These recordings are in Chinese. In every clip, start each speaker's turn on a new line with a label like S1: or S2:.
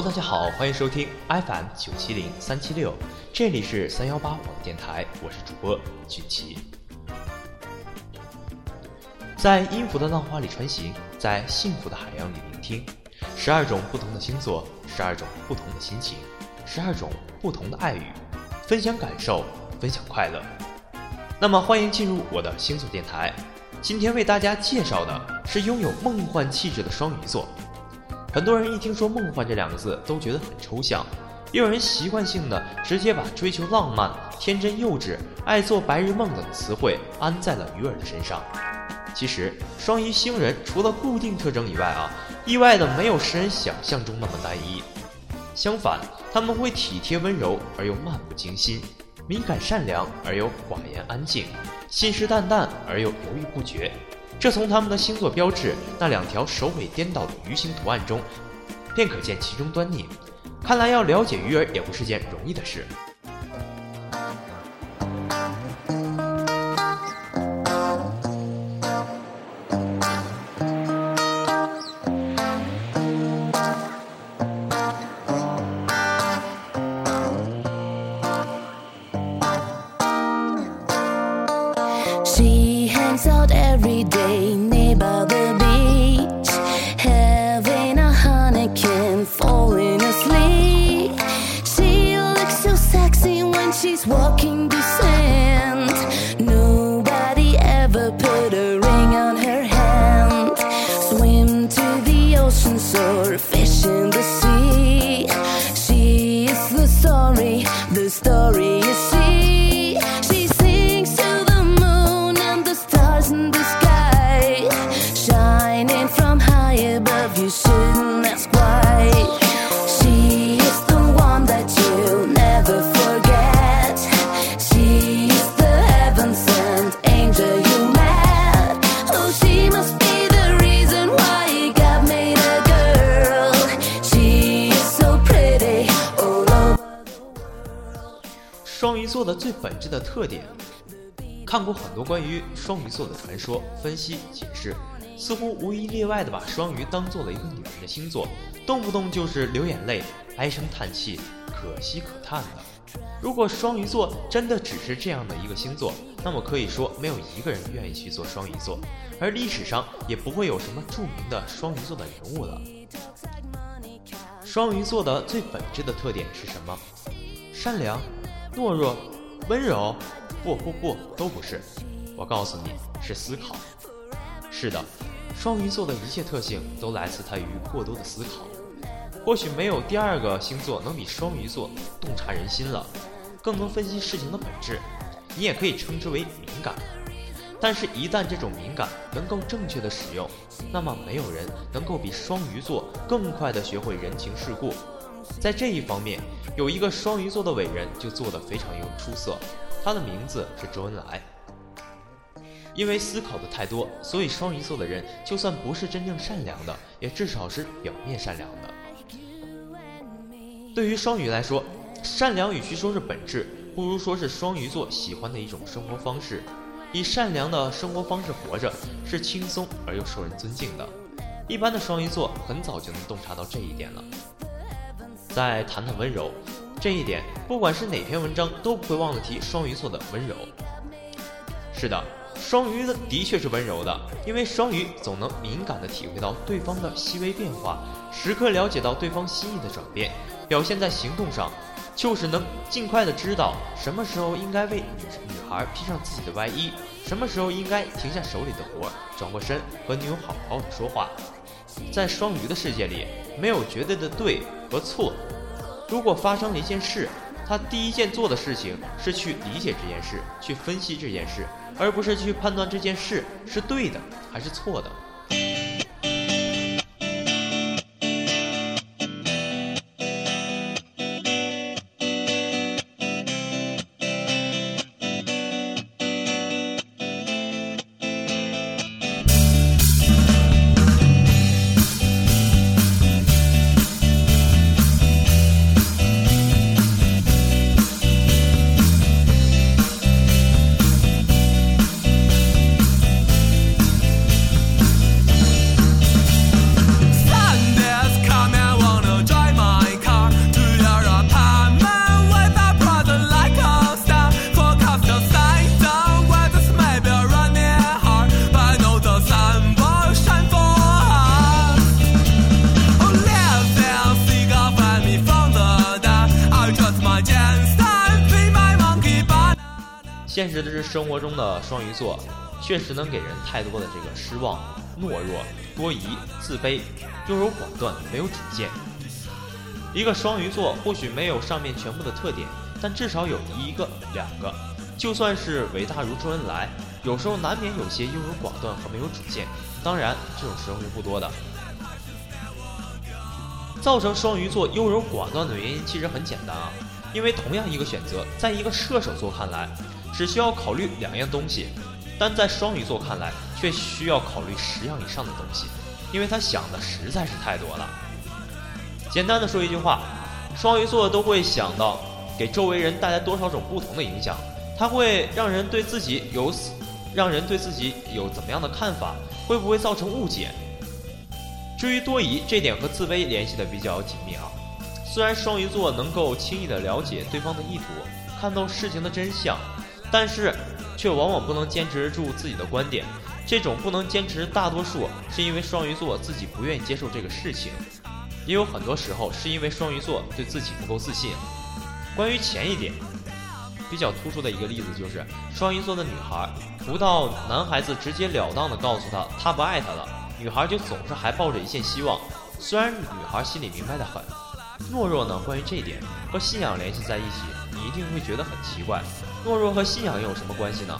S1: 大家好，欢迎收听 FM 九七零三七六，这里是三幺八网电台，我是主播俊奇。在音符的浪花里穿行，在幸福的海洋里聆听，十二种不同的星座，十二种不同的心情，十二种不同的爱语，分享感受，分享快乐。那么，欢迎进入我的星座电台。今天为大家介绍的是拥有梦幻气质的双鱼座。很多人一听说“梦幻”这两个字，都觉得很抽象，也有人习惯性的直接把追求浪漫、天真幼稚、爱做白日梦等词汇安在了鱼儿的身上。其实，双鱼星人除了固定特征以外啊，意外的没有世人想象中那么单一。相反，他们会体贴温柔而又漫不经心，敏感善良而又寡言安静，信誓旦旦而又犹豫不决。这从他们的星座标志那两条首尾颠倒的鱼形图案中，便可见其中端倪。看来要了解鱼儿也不是件容易的事。座的最本质的特点，看过很多关于双鱼座的传说、分析、解释，似乎无一例外的把双鱼当做了一个女人的星座，动不动就是流眼泪、唉声叹气、可惜可叹的。如果双鱼座真的只是这样的一个星座，那么可以说没有一个人愿意去做双鱼座，而历史上也不会有什么著名的双鱼座的人物了。双鱼座的最本质的特点是什么？善良。懦弱、温柔，不不不，都不是。我告诉你是思考。是的，双鱼座的一切特性都来自他于过多的思考。或许没有第二个星座能比双鱼座洞察人心了，更能分析事情的本质。你也可以称之为敏感。但是，一旦这种敏感能够正确的使用，那么没有人能够比双鱼座更快的学会人情世故。在这一方面，有一个双鱼座的伟人就做得非常有出色，他的名字是周恩来。因为思考的太多，所以双鱼座的人就算不是真正善良的，也至少是表面善良的。对于双鱼来说，善良与其说是本质，不如说是双鱼座喜欢的一种生活方式。以善良的生活方式活着，是轻松而又受人尊敬的。一般的双鱼座很早就能洞察到这一点了。再谈谈温柔，这一点，不管是哪篇文章都不会忘了提双鱼座的温柔。是的，双鱼的的确是温柔的，因为双鱼总能敏感地体会到对方的细微变化，时刻了解到对方心意的转变，表现在行动上，就是能尽快地知道什么时候应该为女女孩披上自己的外衣，什么时候应该停下手里的活，转过身和女友好好的说话。在双鱼的世界里，没有绝对的对和错。如果发生了一件事，他第一件做的事情是去理解这件事，去分析这件事，而不是去判断这件事是对的还是错的。生活中的双鱼座确实能给人太多的这个失望、懦弱、多疑、自卑、优柔寡断、没有主见。一个双鱼座或许没有上面全部的特点，但至少有一个、两个。就算是伟大如周恩来，有时候难免有些优柔寡断和没有主见。当然，这种时候是不多的。造成双鱼座优柔寡断的原因其实很简单啊，因为同样一个选择，在一个射手座看来只需要考虑两样东西，但在双鱼座看来却需要考虑十样以上的东西，因为他想的实在是太多了。简单的说一句话，双鱼座都会想到给周围人带来多少种不同的影响。它会让人对自己有，让人对自己有怎么样的看法？会不会造成误解？至于多疑，这点和自卑联系的比较紧密啊。虽然双鱼座能够轻易的了解对方的意图，看到事情的真相，但是却往往不能坚持住自己的观点。这种不能坚持，大多数是因为双鱼座自己不愿意接受这个事情，也有很多时候是因为双鱼座对自己不够自信。关于前一点。比较突出的一个例子就是双鱼座的女孩，不到男孩子直截了当的告诉她他不爱她了，女孩就总是还抱着一线希望。虽然女孩心里明白的很，懦弱呢？关于这一点和信仰联系在一起，你一定会觉得很奇怪。懦弱和信仰又有什么关系呢？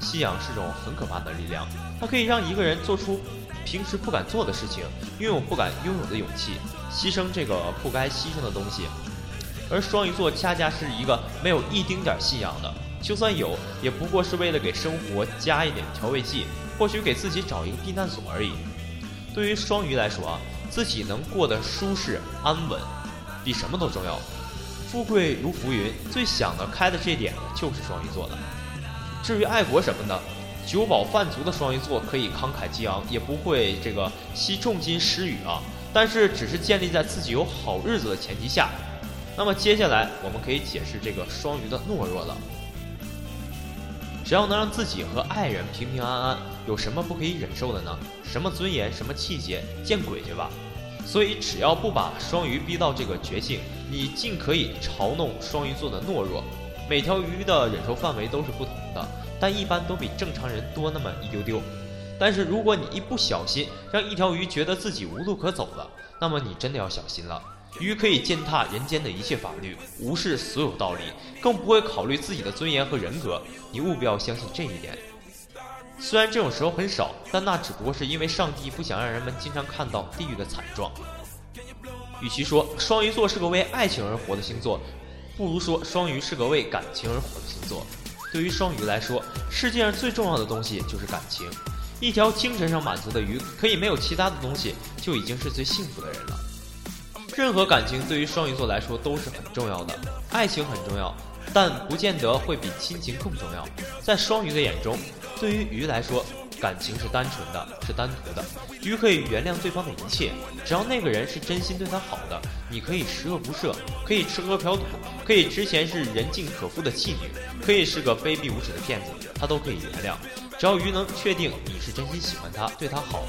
S1: 信仰是种很可怕的力量，它可以让一个人做出平时不敢做的事情，拥有不敢拥有的勇气，牺牲这个不该牺牲的东西。而双鱼座恰恰是一个没有一丁点信仰的，就算有，也不过是为了给生活加一点调味剂，或许给自己找一个避难所而已。对于双鱼来说啊，自己能过得舒适安稳，比什么都重要。富贵如浮云，最想得开的这点就是双鱼座了。至于爱国什么的，酒饱饭足的双鱼座可以慷慨激昂，也不会这个惜重金施予啊。但是，只是建立在自己有好日子的前提下。那么接下来我们可以解释这个双鱼的懦弱了。只要能让自己和爱人平平安安，有什么不可以忍受的呢？什么尊严，什么气节，见鬼去吧！所以只要不把双鱼逼到这个绝境，你尽可以嘲弄双鱼座的懦弱。每条鱼的忍受范围都是不同的，但一般都比正常人多那么一丢丢。但是如果你一不小心让一条鱼觉得自己无路可走了，那么你真的要小心了。鱼可以践踏人间的一切法律，无视所有道理，更不会考虑自己的尊严和人格。你务必要相信这一点。虽然这种时候很少，但那只不过是因为上帝不想让人们经常看到地狱的惨状。与其说双鱼座是个为爱情而活的星座，不如说双鱼是个为感情而活的星座。对于双鱼来说，世界上最重要的东西就是感情。一条精神上满足的鱼，可以没有其他的东西，就已经是最幸福的人了。任何感情对于双鱼座来说都是很重要的，爱情很重要，但不见得会比亲情更重要。在双鱼的眼中，对于鱼来说，感情是单纯的，是单独的。鱼可以原谅对方的一切，只要那个人是真心对他好的，你可以十恶不赦，可以吃喝嫖赌，可以之前是人尽可夫的妓女，可以是个卑鄙无耻的骗子，他都可以原谅。只要鱼能确定你是真心喜欢他，对他好。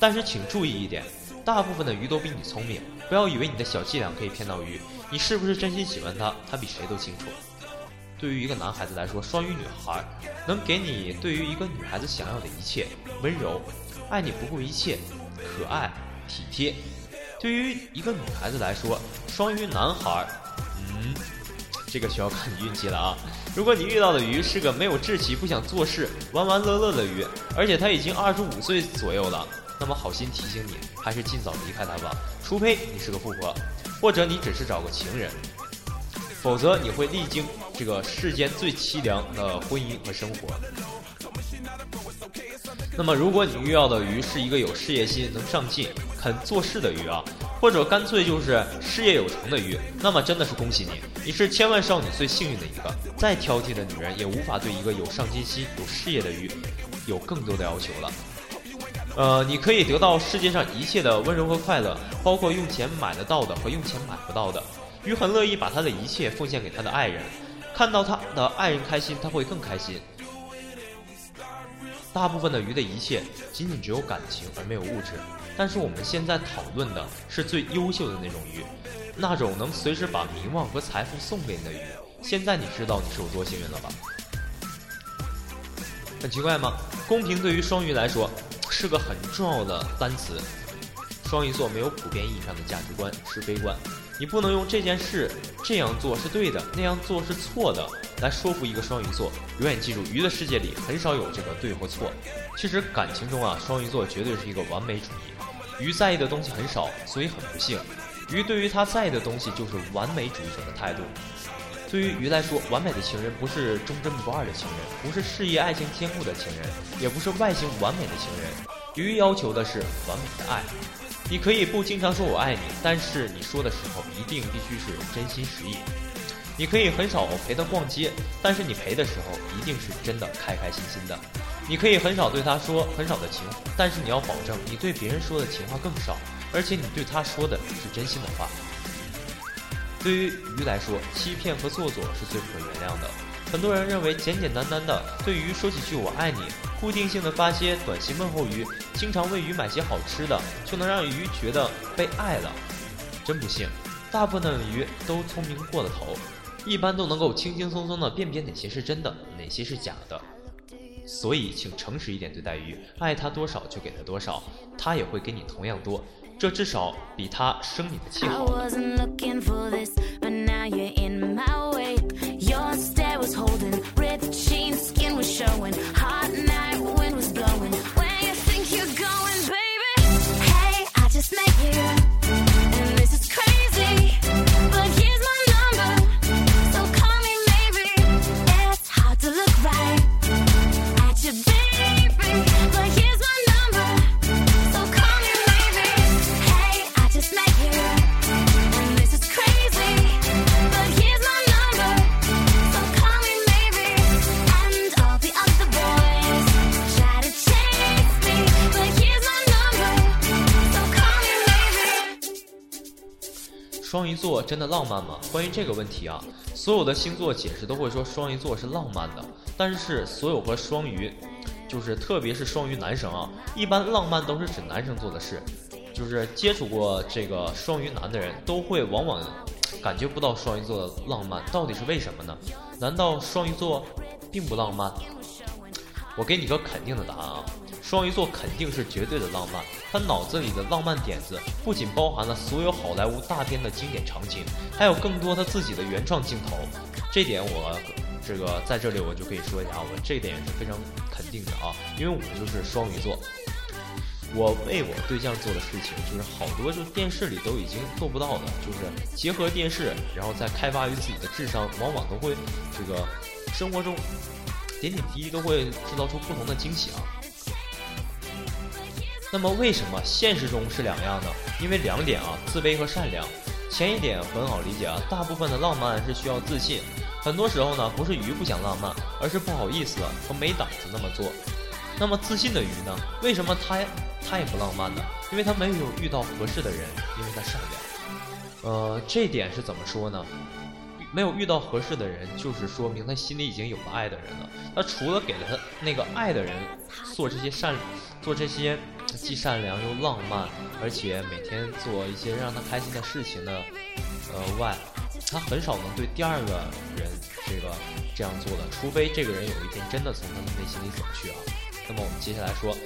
S1: 但是请注意一点。大部分的鱼都比你聪明，不要以为你的小伎俩可以骗到鱼。你是不是真心喜欢他，他比谁都清楚。对于一个男孩子来说，双鱼女孩能给你对于一个女孩子想要的一切：温柔，爱你不顾一切，可爱，体贴。对于一个女孩子来说，双鱼男孩，嗯，这个需要看你运气了啊。如果你遇到的鱼是个没有志气、不想做事、玩玩乐乐的鱼，而且他已经二十五岁左右了。那么好心提醒你，还是尽早离开他吧。除非你是个富婆，或者你只是找个情人，否则你会历经这个世间最凄凉的婚姻和生活。那么，如果你遇到的鱼是一个有事业心、能上进、肯做事的鱼啊，或者干脆就是事业有成的鱼，那么真的是恭喜你，你是千万少女最幸运的一个。再挑剔的女人也无法对一个有上进心、有事业的鱼有更多的要求了。呃，你可以得到世界上一切的温柔和快乐，包括用钱买得到的和用钱买不到的。鱼很乐意把他的一切奉献给他的爱人，看到他的爱人开心，他会更开心。大部分的鱼的一切仅仅只有感情而没有物质，但是我们现在讨论的是最优秀的那种鱼，那种能随时把名望和财富送给你的鱼。现在你知道你是有多幸运了吧？很奇怪吗？公平对于双鱼来说是个很重要的单词。双鱼座没有普遍意义上的价值观、是非观，你不能用这件事这样做是对的，那样做是错的来说服一个双鱼座。永远记住，鱼的世界里很少有这个对或错。其实感情中啊，双鱼座绝对是一个完美主义。鱼在意的东西很少，所以很不幸。鱼对于他在意的东西就是完美主义者的态度。对于鱼来说，完美的情人不是忠贞不二的情人，不是事业爱情兼顾的情人，也不是外形完美的情人。鱼要求的是完美的爱。你可以不经常说我爱你，但是你说的时候一定必须是真心实意。你可以很少陪他逛街，但是你陪的时候一定是真的开开心心的。你可以很少对他说很少的情，但是你要保证你对别人说的情话更少，而且你对他说的是真心的话。对于鱼来说，欺骗和做作是最不可原谅的。很多人认为简简单单的对鱼说几句我爱你。固定性的发些短信问候语，经常为鱼买些好吃的，就能让鱼觉得被爱了。真不幸，大部分的鱼都聪明过了头，一般都能够轻轻松松的辨别哪些是真的，哪些是假的。所以，请诚实一点对待鱼，爱它多少就给它多少，它也会给你同样多，这至少比它生你的气好。座真的浪漫吗？关于这个问题啊，所有的星座解释都会说双鱼座是浪漫的。但是所有和双鱼，就是特别是双鱼男生啊，一般浪漫都是指男生做的事。就是接触过这个双鱼男的人都会往往感觉不到双鱼座的浪漫，到底是为什么呢？难道双鱼座并不浪漫？我给你个肯定的答案啊。双鱼座肯定是绝对的浪漫，他脑子里的浪漫点子不仅包含了所有好莱坞大片的经典场景，还有更多他自己的原创镜头。这点我这个在这里我就可以说一下，我这点是非常肯定的啊，因为我就是双鱼座。我为我对象做的事情，就是好多就电视里都已经做不到的，就是结合电视，然后再开发于自己的智商，往往都会这个生活中点点滴滴都会制造出不同的惊喜啊。那么为什么现实中是两样呢？因为两点啊，自卑和善良。前一点很好理解啊，大部分的浪漫是需要自信，很多时候呢不是鱼不想浪漫，而是不好意思和没胆子那么做。那么自信的鱼呢？为什么他他也不浪漫呢？因为他没有遇到合适的人，因为他善良。呃，这点是怎么说呢？没有遇到合适的人，就是说明他心里已经有了爱的人了。他除了给了他那个爱的人做这些善，做这些既善良又浪漫，而且每天做一些让他开心的事情的，呃外，他很少能对第二个人这个这样做的。除非这个人有一天真的从他的内心里走去啊。那么我们接下来说，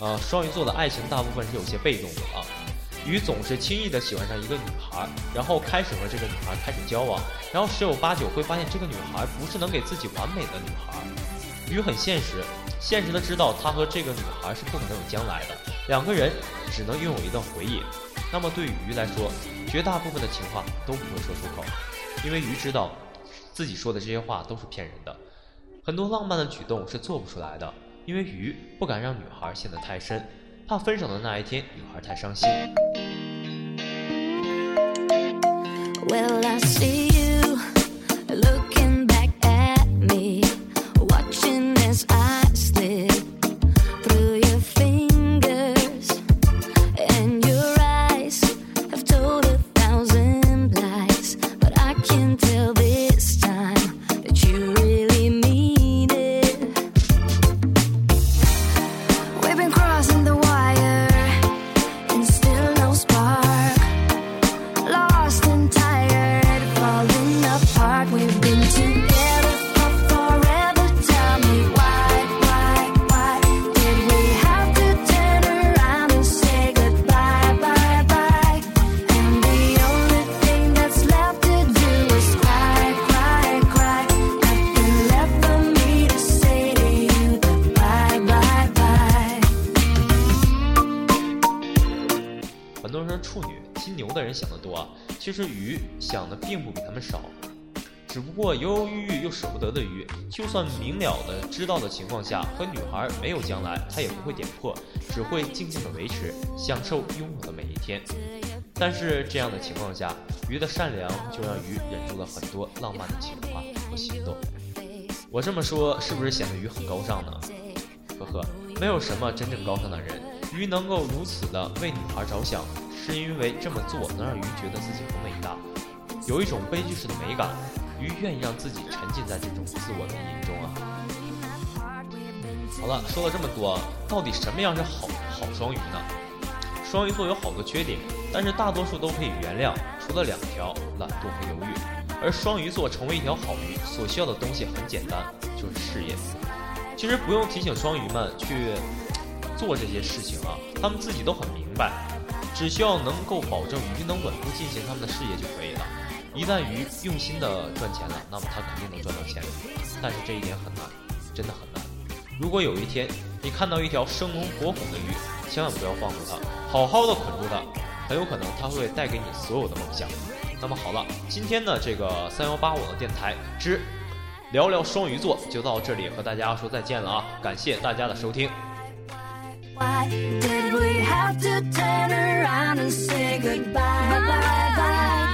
S1: 呃，双鱼座的爱情大部分是有些被动的啊。鱼总是轻易的喜欢上一个女孩，然后开始和这个女孩开始交往，然后十有八九会发现这个女孩不是能给自己完美的女孩。鱼很现实，现实的知道他和这个女孩是不可能有将来的，两个人只能拥有一段回忆。那么对于鱼来说绝大部分的情话都不会说出口因为鱼知道自己说的这些话都是骗人的。很多浪漫的举动是做不出来的因为鱼不敢让女孩陷得太深怕分手的那一天女孩太伤心。I see you look 人说处女、金牛的人想得多啊，其实鱼想的并不比他们少。只不过犹犹豫豫又舍不得的鱼，就算明了的知道的情况下，和女孩没有将来，他也不会点破，只会静静的维持，享受拥有的每一天。但是这样的情况下，鱼的善良就让鱼忍住了很多浪漫的情话和行动。我这么说是不是显得鱼很高尚呢？呵呵，没有什么真正高尚的人，鱼能够如此的为女孩着想，是因为这么做能让鱼觉得自己很伟大，有一种悲剧式的美感。鱼愿意让自己沉浸在这种自我的瘾中啊。好了，说了这么多，到底什么样是好好双鱼呢？双鱼座有好多缺点，但是大多数都可以原谅，除了两条：懒惰和犹豫。而双鱼座成为一条好鱼，所需要的东西很简单，就是事业。其实不用提醒双鱼们去做这些事情啊，他们自己都很明白，只需要能够保证鱼能稳步进行他们的事业就可以了。一旦鱼用心的赚钱了，那么他肯定能赚到钱。但是这一点很难，真的很难。如果有一天你看到一条生龙活虎的鱼，千万不要放过它，好好的捆住它，很有可能它会带给你所有的梦想。那么好了，今天的这个三幺八网的电台之聊聊双鱼座就到这里，和大家说再见了啊！感谢大家的收听。Why did we have to turn around and say goodbye? Bye, bye, bye.